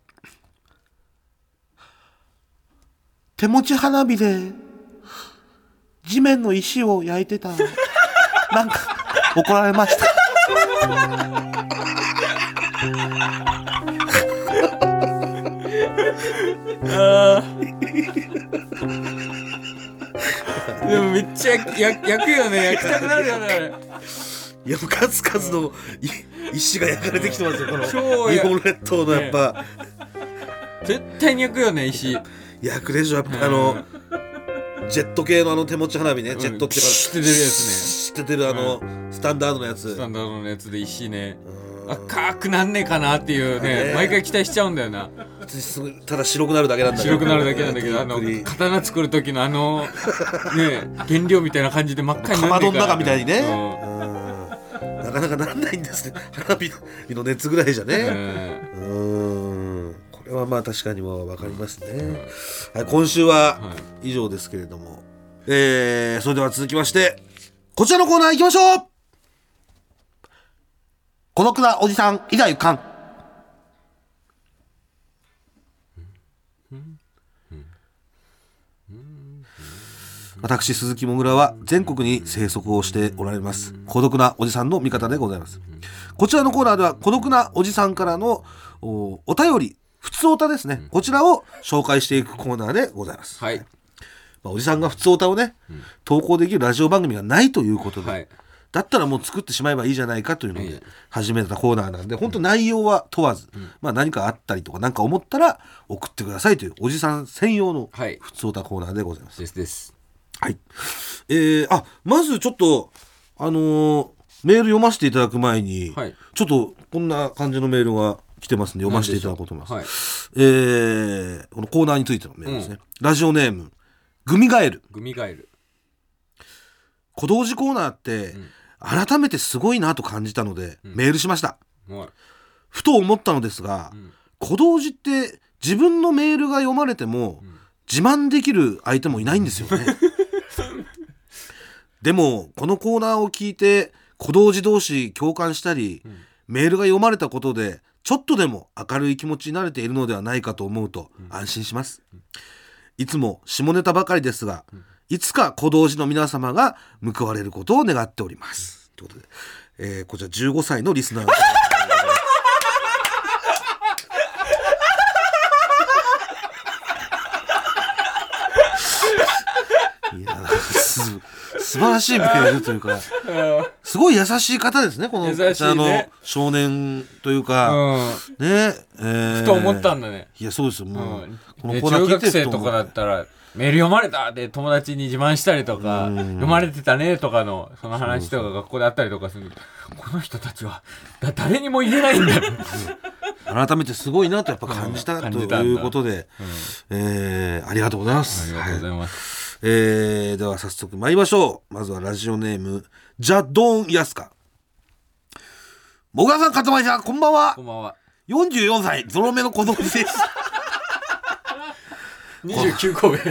手持ち花火で地面の石を焼いてた。らなんか怒られました。でもめっちゃ焼焼焼くよね。焼きたくなるよねあれ。いやもう数々のい石が焼かれてきてますよこの超や日本列島のやっぱ、絶対に焼くよね石焼くでしょやっぱあのジェット系のあの手持ち花火ね、ジェットってかシュッて出るやつね。シュッて出るあの、スタンダードのやつ。スタンダードのやつで石ね。うん。赤くなんねえかなっていうねね毎回期待しちゃうんだよな。ただ白くなるだけなんだけど。白くなるだけなんだけどあの刀作る時のあのね原料みたいな感じで真っ赤にかまどの中みたいにね、なかなかなんないんですね。花火の熱ぐらいじゃね。うん。うんここれはまあ確かにもわかりますね、はい、今週は以上ですけれども、えー、それでは続きましてこちらのコーナー行きましょう。孤独なおじさんいざゆかん。私鈴木もぐらは全国に生息をしておられます。孤独なおじさんの味方でございます。こちらのコーナーでは孤独なおじさんからのおお便り普通おたですね、こちらを紹介していくコーナーでございます、はい。まあ、おじさんが普通おたをね、投稿できるラジオ番組がないということで、はい。だったらもう作ってしまえばいいじゃないかというのでええ。始めたコーナーなんで本当内容は問わず、まあ、何かあったりとか何か思ったら送ってくださいというおじさん専用のはい。普通おたコーナーでございます。ですです。はい。えー、あ、まずちょっと、あのーメール読ませていただく前に、はい。ちょっとこんな感じのメールが来てますんで読ませていただこうと思います。はいえー、このコーナーについてのメールですね。ラジオネーム、グミガエル。グミガエル小道寺コーナーって、改めてすごいなと感じたので、メールしました。はいふと思ったのですが、小道寺って自分のメールが読まれても、自慢できる相手もいないんですよね。[LAUGHS] でもこのコーナーを聞いて小道寺同士共感したり、メールが読まれたことでちょっとでも明るい気持ちになれているのではないかと思うと安心します。いつも下ネタばかりですが、いつか小道寺の皆様が報われることを願っております。ということで、えーこちら15歳のリスナー [LAUGHS] の方いやす素晴らしいメールというかすごい優しい方ですねこの優しいの少年というか、うん。ねえー。ふと思ったんだね。いやそうですよ。もう、うん。このでコーナー聞いて中学生るとかだったらメール読まれたって友達に自慢したりとか読まれてたねとかのその話とか学校であったりとかする。この人たちはだ誰にも言えないんだ改めてすごいなとやっぱ感じたうんと感じたんだいうことで、えーありがとうございます。ありがとうございます、えーでは早速参りましょう。まずはラジオネーム、ジャドーンヤスカ。もがさん、かたまりさん、こんばんはこ。んばんは44歳、ゾロ目の子供です。[LAUGHS] 29個上 [LAUGHS]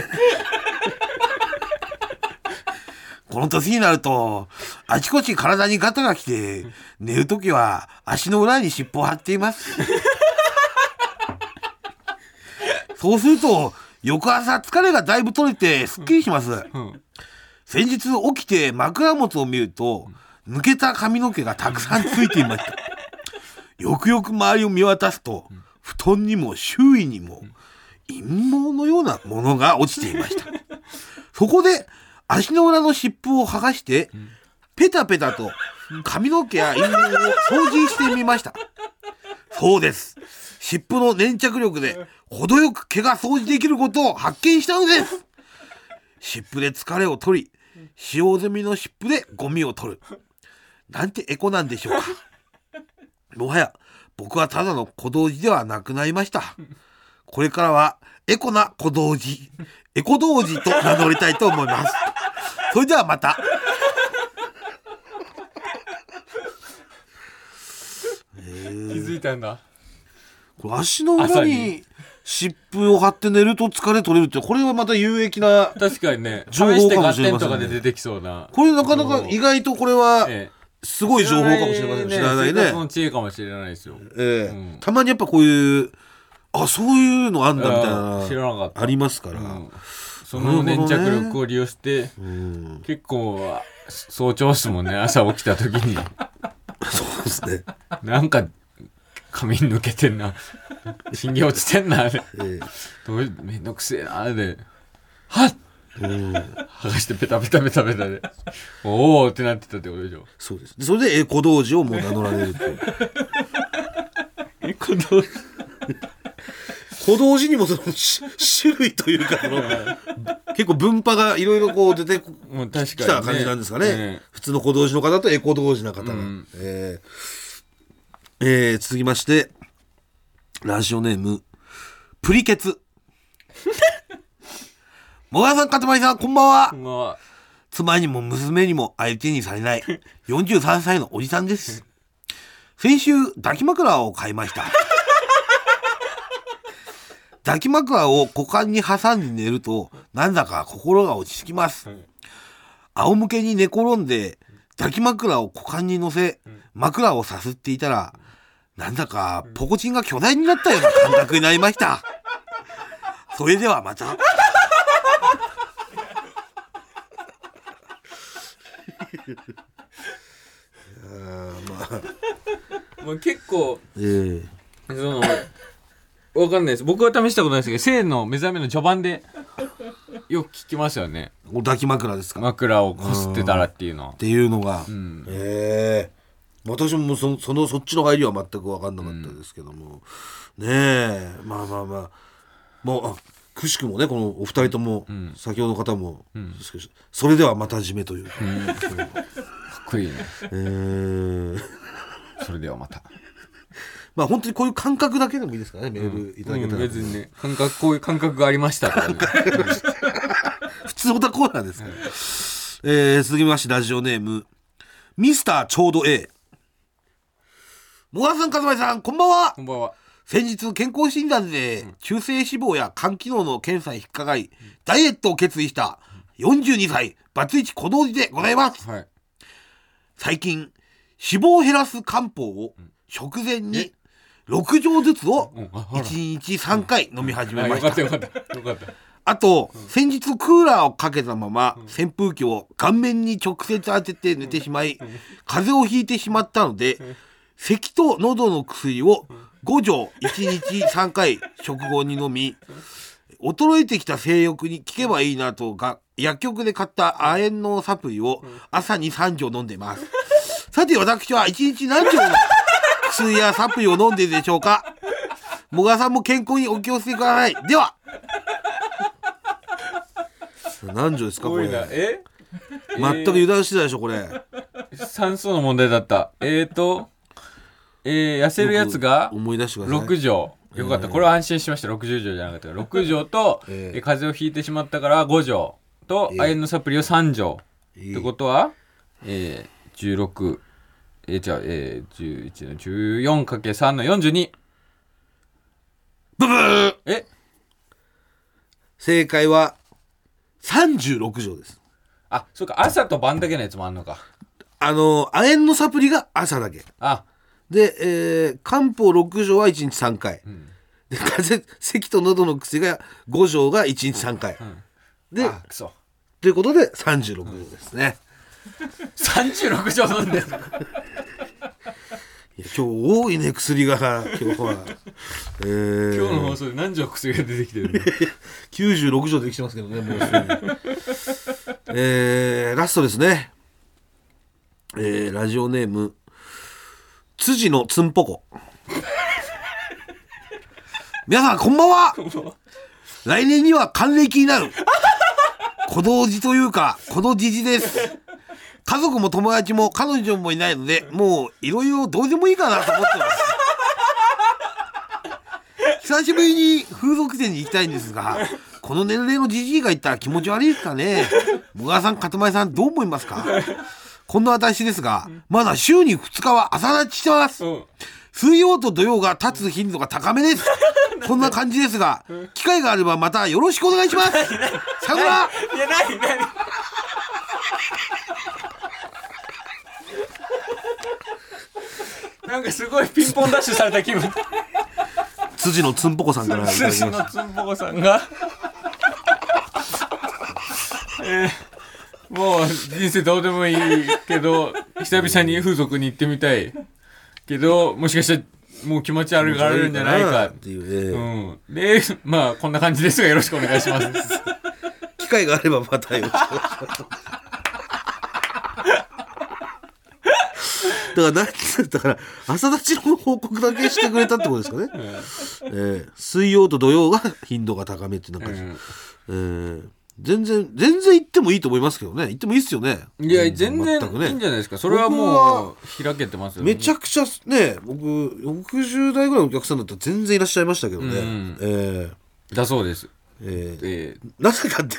この年になると、あちこち体にガタが来て、寝るときは足の裏に尻尾を張っています。[LAUGHS] そうすると、翌朝疲れがだいぶ取れてすっきりします。うん先日起きて枕元を見ると、抜けた髪の毛がたくさんついていました。[LAUGHS] よくよく周りを見渡すと、布団にも周囲にも、陰謀のようなものが落ちていました。そこで、足の裏の湿布を剥がして、ペタペタと髪の毛や陰謀を掃除してみました。そうです。湿布の粘着力で、程よく毛が掃除できることを発見したのです。湿布で疲れを取り、使用済みの湿布でゴミを取る。なんてエコなんでしょうか。もはや、僕はただの小道寺ではなくなりました。これからは、エコな小道寺、エコ道寺と名乗りたいと思います。それではまた。づいたんだ。これ足の裏に湿布を貼って寝ると疲れ取れるって、これはまた有益な、確かにね。試情報かもしれませんね。点とかで出てきそうな。これなかなか意外とこれは、ええ。すごい情報かもしれません。知らないね。生活。の知恵かもしれないですよ。ええ。うん。たまにやっぱこういうあそういうのあんだみたいうん知らなかったなありますから、うん。その粘着力を利用して、うん。結構早朝っすもんね。朝起きた時に [LAUGHS] そうですね、なんか髪抜けてんな。信号落ちてんな。でえ。どうめんどくせえなではっ！えうん、剥がしてペタペタペタペタで。おおってなってたってことでしょ。そうです。でそれでエコ道寺をもう名乗られるという。[LAUGHS] えこの小道寺にもそのし種類というかその結構分派がいろいろこう出てきた感じなんですかね、え普通の小道寺の方とエコ道寺の方が、うん。えーえー続きましてラジオネームプリケツ。[LAUGHS] もがさんかたまりさんこんばんは。えまあ妻にも娘にも相手にされない43歳のおじさんです。先週抱き枕を買いました抱き枕を股間に挟んで寝るとなんだか心が落ち着きます、仰向けに寝転んで抱き枕を股間に乗せ枕をさすっていたらなんだかポコチンが巨大になったような感覚になりました。[LAUGHS] それではまた。[LAUGHS] もう結構ええ。そのわかんないです。僕は試したことないですけど性の目覚めの序盤でよく聞きますよね。お抱き枕ですか？っ枕をこすってたらっていうの。はていうのが、ん。ええ私もそそのそっちの入りは全く分かんなかったですけども、ねえ。まあまあまあ。もうあくしくもねこのお二人とも、先ほどの方も、ですけどそれではまた締めという、かっこいいね。えー。それではまたまあ本当にこういう感覚だけでもいいですからねメールいただけたら、うん別にね感覚こういう感覚がありましたとかね。[LAUGHS] 普通オタコーナーですから、えー続きましてラジオネームミスターちょうど A もがさんかずまいさんこんばんは。こんばんは。先日健康診断で中性脂肪や肝機能の検査に引っかかりダイエットを決意した42歳バツイチ小道寺でございます。はい。最近脂肪を減らす漢方を食前に6錠ずつをうんああら。1日3回飲み始めあました。よかったよかった。よかった。あと、先日クーラーをかけたまま扇風機を顔面に直接当てて寝てしまい、風邪をひいてしまったので、咳と喉の薬を5錠1日3回食後に飲み、衰えてきた性欲に効けばいいなとが薬局で買った亜鉛のサプリを朝に3錠飲んでます。さて私は1日何錠の薬やサプリを飲んでいるでしょうか？もがさんも健康にお気をつけください。では。何錠ですかこれ。え？全く油断してたでしょこれ。算数の問題だった。えーとえー、痩せるやつが思い出してください。6錠よかった、これは安心しました。60錠じゃなかった。から6錠と、えええー風邪をひいてしまったから5錠と、ええ亜鉛のサプリを3錠、ええってことは、えー、16えー、じゃあ、えー、11の 14×3 の42ブブー！え？正解は36錠です。あそうか朝と晩だけのやつもあんのか。あの亜鉛のサプリが朝だけ。あ。で、えー漢方6錠は1日3回、で風邪咳と喉の薬が5錠が1日3回、であくそということで36錠ですね、36錠飲んでる今日多いね薬が今日は、[LAUGHS] えー、今日の放送で何錠薬が出てきてるんだ96錠できてますけどねもうすでに。[LAUGHS] えー、ラストですね。えー、ラジオネーム辻のつんぽこ。[LAUGHS] 皆さんこんばんは。来年には還暦になる。小道寺というか小道じじです家族も友達も彼女もいないのでもういろいろどうでもいいかなと思ってます。[LAUGHS] 久しぶりに風俗店に行きたいんですがこの年齢のじじいが行ったら気持ち悪いですかね。もがさんかたまりさんどう思いますか？こんな私ですがまだ週に2日は朝立ちしてます。うん。水曜と土曜が立つ頻度が高めです。こんな感じですが機会があればまたよろしくお願いします。さよなら。[LAUGHS] いや何何なんかすごいピンポンダッシュされた気分。辻のつんぽこさんからいただき寿司ました。のつんぽこさんが。[LAUGHS] えーもう人生どうでもいいけど久々に風俗に行ってみたい。けどもしかしたらもう気持ち悪がられるんじゃないか。っていうね、うん、でまあこんな感じですがよろしくお願いします。[LAUGHS] 機会があればまたよろしくお願いしますから何だから朝立ちの報告だけしてくれたってことですかね、[LAUGHS] えー水曜と土曜が頻度が高めってなんか、うんえー全然全然行ってもいいと思いますけどね。行ってもいいっすよね。いや全然いいんじゃないですか。それはもう開けてますよめちゃくちゃね僕60代ぐらいのお客さんだったら全然いらっしゃいましたけどね、うんえーだそうです。えーえーなぜかって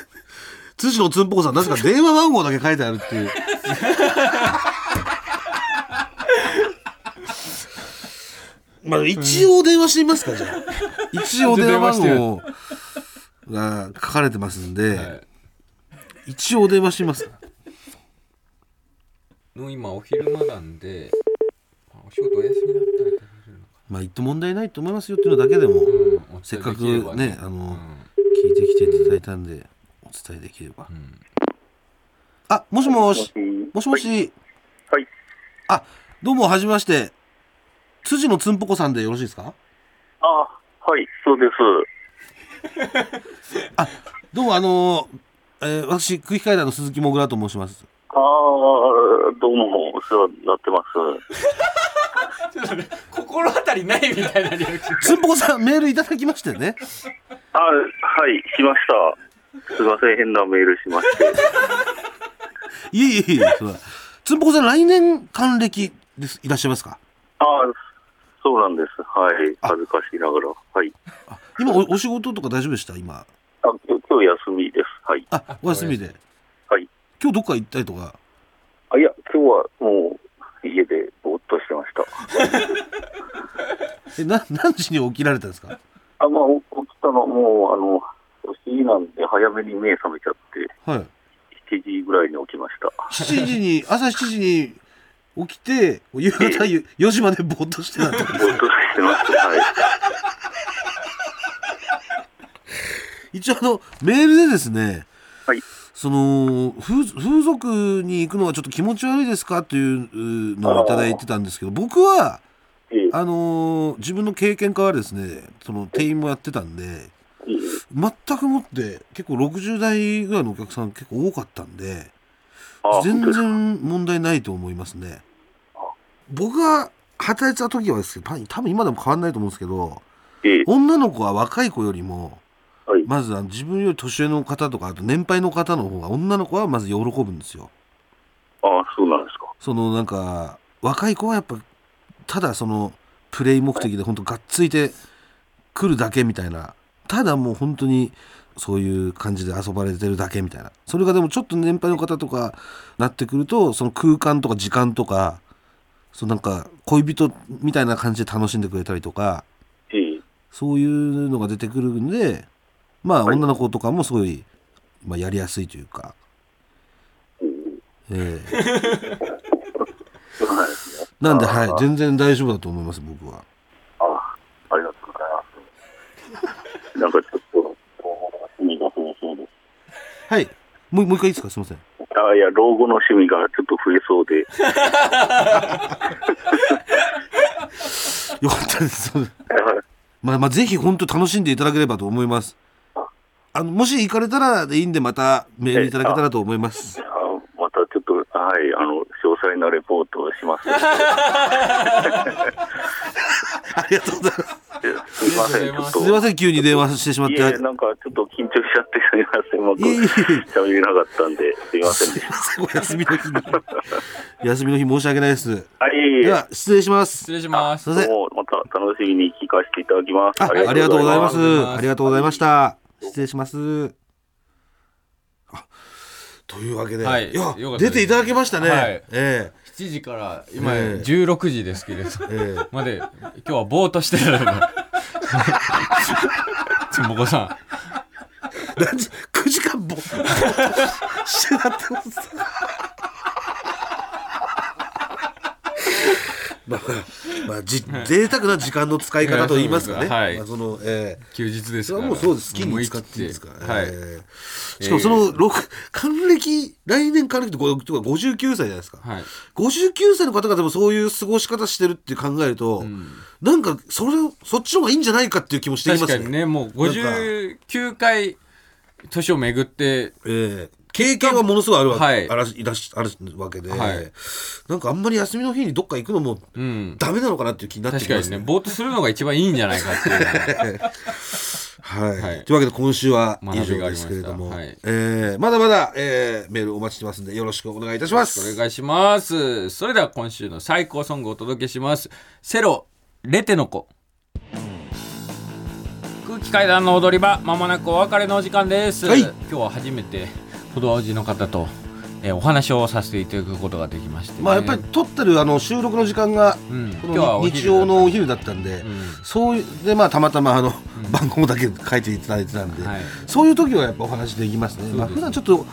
辻野つんぽこさんなぜか電話番号だけ書いてあるっていう [LAUGHS] まあ一応電話してみますかじゃあ。一応電話番号が書かれてますんで、はい。一応お電話します。の今お昼間なんであお仕事お休みだったら食べれるのか。まあ言って問題ないと思いますよっていうのだけでも、せっかくできればね。あの、うん。聞いてきていただいたんでお伝えできれば、うん。あもしもしもしもし。はい。あどうもはじめまして辻のつんぽこさんでよろしいですか？あ、はい、そうです。[LAUGHS] あどうもあのえー私空気階段の鈴木もぐらと申しますああ、どうもお世話になってます。[LAUGHS] ちょっとね心当たりないみたいなリアクションつんぽこさんメールいただきましてねあ、はい、しました。すいません、変なメールしまして。[LAUGHS] いえいえいえつんぽこさん来年還暦ですいらっしゃいますか？あそうなんです。はい、恥ずかしいながら。はい。あ今おお仕事とか大丈夫でした？今あ、今日今日休みです。はい。あお休みではい。今日どっか行ったりとか？あ、いや、今日はもう家でぼーっとしてました。[LAUGHS] えな何時に起きられたんですか？あ、まあ、起きたの、もう、あの、年なんで早めに目覚めちゃって、はい7時ぐらいに起きました。7時に朝7時に起きて夕方4時までぼーっとしてたってことぼーっとしてます。はい。一応あのメールでですねはい。その風風俗に行くのはちょっと気持ち悪いですかというのをいただいてたんですけど僕はええあのー自分の経験からですねその店員もやってたんでええ全くもって結構60代ぐらいのお客さん結構多かったんであ全然問題ないと思いますね僕が働いてた時はですけど多分今でも変わんないと思うんですけどええ女の子は若い子よりもはい。まず自分より年上の方とかあと年配の方の方が女の子はまず喜ぶんですよあそうなんですか。そのなんか若い子はやっぱただそのプレイ目的で本当がっついてくるだけみたいなただもう本当にそういう感じで遊ばれてるだけみたいな。それがでもちょっと年配の方とかなってくるとその空間とか時間とかそうなんか恋人みたいな感じで楽しんでくれたりとかええ。そういうのが出てくるんでまあはい。女の子とかもすごい、まあ、やりやすいというか、えなんではい、全然大丈夫だと思います、僕は。あありがとうございます。なんかちょっと、趣味が増えそうです。はい。もうもう一回いいですか？すいません。あいや、老後の趣味がちょっと増えそうで。よかったです。まあ、まあ、ぜひ本当楽しんでいただければと思います。あの、もし行かれたらでいいんで、またメールいただけたらと思います。あまたちょっと、はい、あの、詳細なレポートをします。[LAUGHS] ありがとうございます。すいません、ちょっと。すいません、急に電話してしまって。なんかちょっと緊張しちゃってすみません。僕、いえいえ喋れなかったんで、すいませんでしお休みの日に。休みの日申し訳ないです。た。はい、では、失礼します。失礼しますすも、また楽しみに聞かせていただきます。あ、ありがとうございます。ありがとうございました。失礼します。あ、というわけで、はいやよかったです出ていただきましたね。はいえ7時から今ええ16時ですけれどえええまで今日はぼーっとしてたの [LAUGHS] ちんぼこさん9時間ぼ [LAUGHS] してなってます。まあ、まあ、じ贅沢な時間の使い方と言いますかね。[LAUGHS] はいまあ、その、ええ休日ですからはもうそうです。好きに使っ切ていいですから。はい、ええしかもその、六還暦、来年還暦ってこうとか59歳じゃないですか。はい59歳の方がでもそういう過ごし方してるって考えると、なんかそれそっちの方がいいんじゃないかっていう気もしています確かにねもう59回年を巡ってええ。経験はものすごいあるわ,、はい。あらしいらしあるわけで、はい。なんかあんまり休みの日にどっか行くのもうん。ダメなのかなっていう気になって確かにきますね。ねぼーっとするのが一番いいんじゃないかっていう。はい。[LAUGHS] はい。というわけで今週は以上ですけれども、はいえーまだまだ、えーメールお待ちしてますんでよろしくお願いいたします。お願いします。それでは今週の最高ソングをお届けします。セロレテの子空気階段の踊り場まもなくお別れのお時間です、はい。今日は初めて歩道おじの方と、えーお話をさせていただくことができまして。ね、まあやっぱり撮ってるあの収録の時間がうん。こ今日はの日曜のお昼だったんで、うん。そういうでまあたまたまあの、番号だけ書いていただいてたんで、はい。そういう時はやっぱお話できますね。まあ普段ちょっと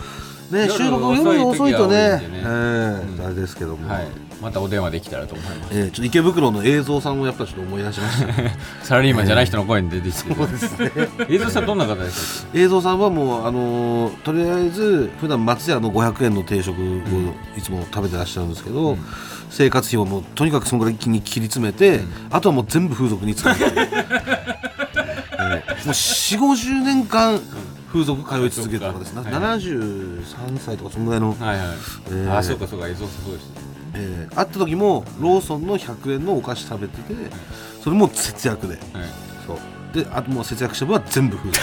ね夜収録夜遅いとねね。えーあれですけども、はい、またお電話できたらと思います。えーちょっと池袋の映像さんをやっぱちょっと思い出しました。[LAUGHS] サラリーマンじゃない人の声に出てきてる、そうですね。映像さんどんな方ですか映像さんはもうあのーとりあえず普段松屋の500円の定食をいつも食べてらっしゃるんですけど、生活費をもうとにかくそのぐらいに切り詰めて、あとはもう全部風俗に使う、[LAUGHS] えーもう4 5 0年間風俗通い続けてる方ですな、そっか73歳とかそのぐらいの、はいはい、えー。あそうかそうか映像さんそうですねえー会った時もローソンの100円のお菓子食べててそれも節約で。はい。そう。であともう節約した分は全部風俗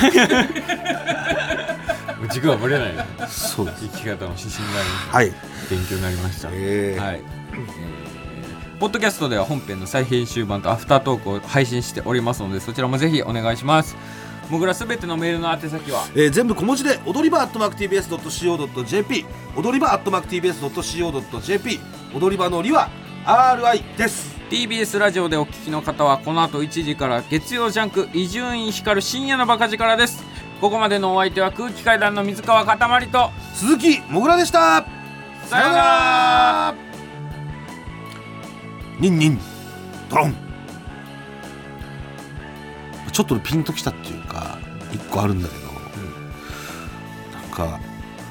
もう軸がぶれないね。そうです。生き方の指針になりはい。勉強になりました、えー。はい、えーポッドキャストでは本編の再編集版とアフタートークを配信しておりますのでそちらもぜひお願いします。もぐらすべてのメールの宛先は？えー全部小文字で踊り場 atmarktbs.co.jp 踊り場 atmarktbs.co.jp 踊り場のりは RI です。TBS ラジオでお聞きの方はこの後1時から月曜ジャンク伊集院光る深夜のバカ力です。ここまでのお相手は空気階段の水川かたまりと鈴木もぐらでした。さようなら。ニンニン。ドロン。ちょっとピンときたっていうか一個あるんだけど、なんか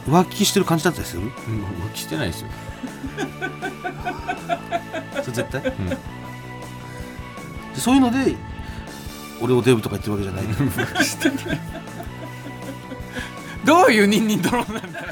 浮気してる感じだったりするうん浮気してないですよ [LAUGHS] それ絶対、ん。でそういうので俺をデブとか言ってるわけじゃない。[LAUGHS] [LAUGHS] どういうニンニンドローンなんだよ。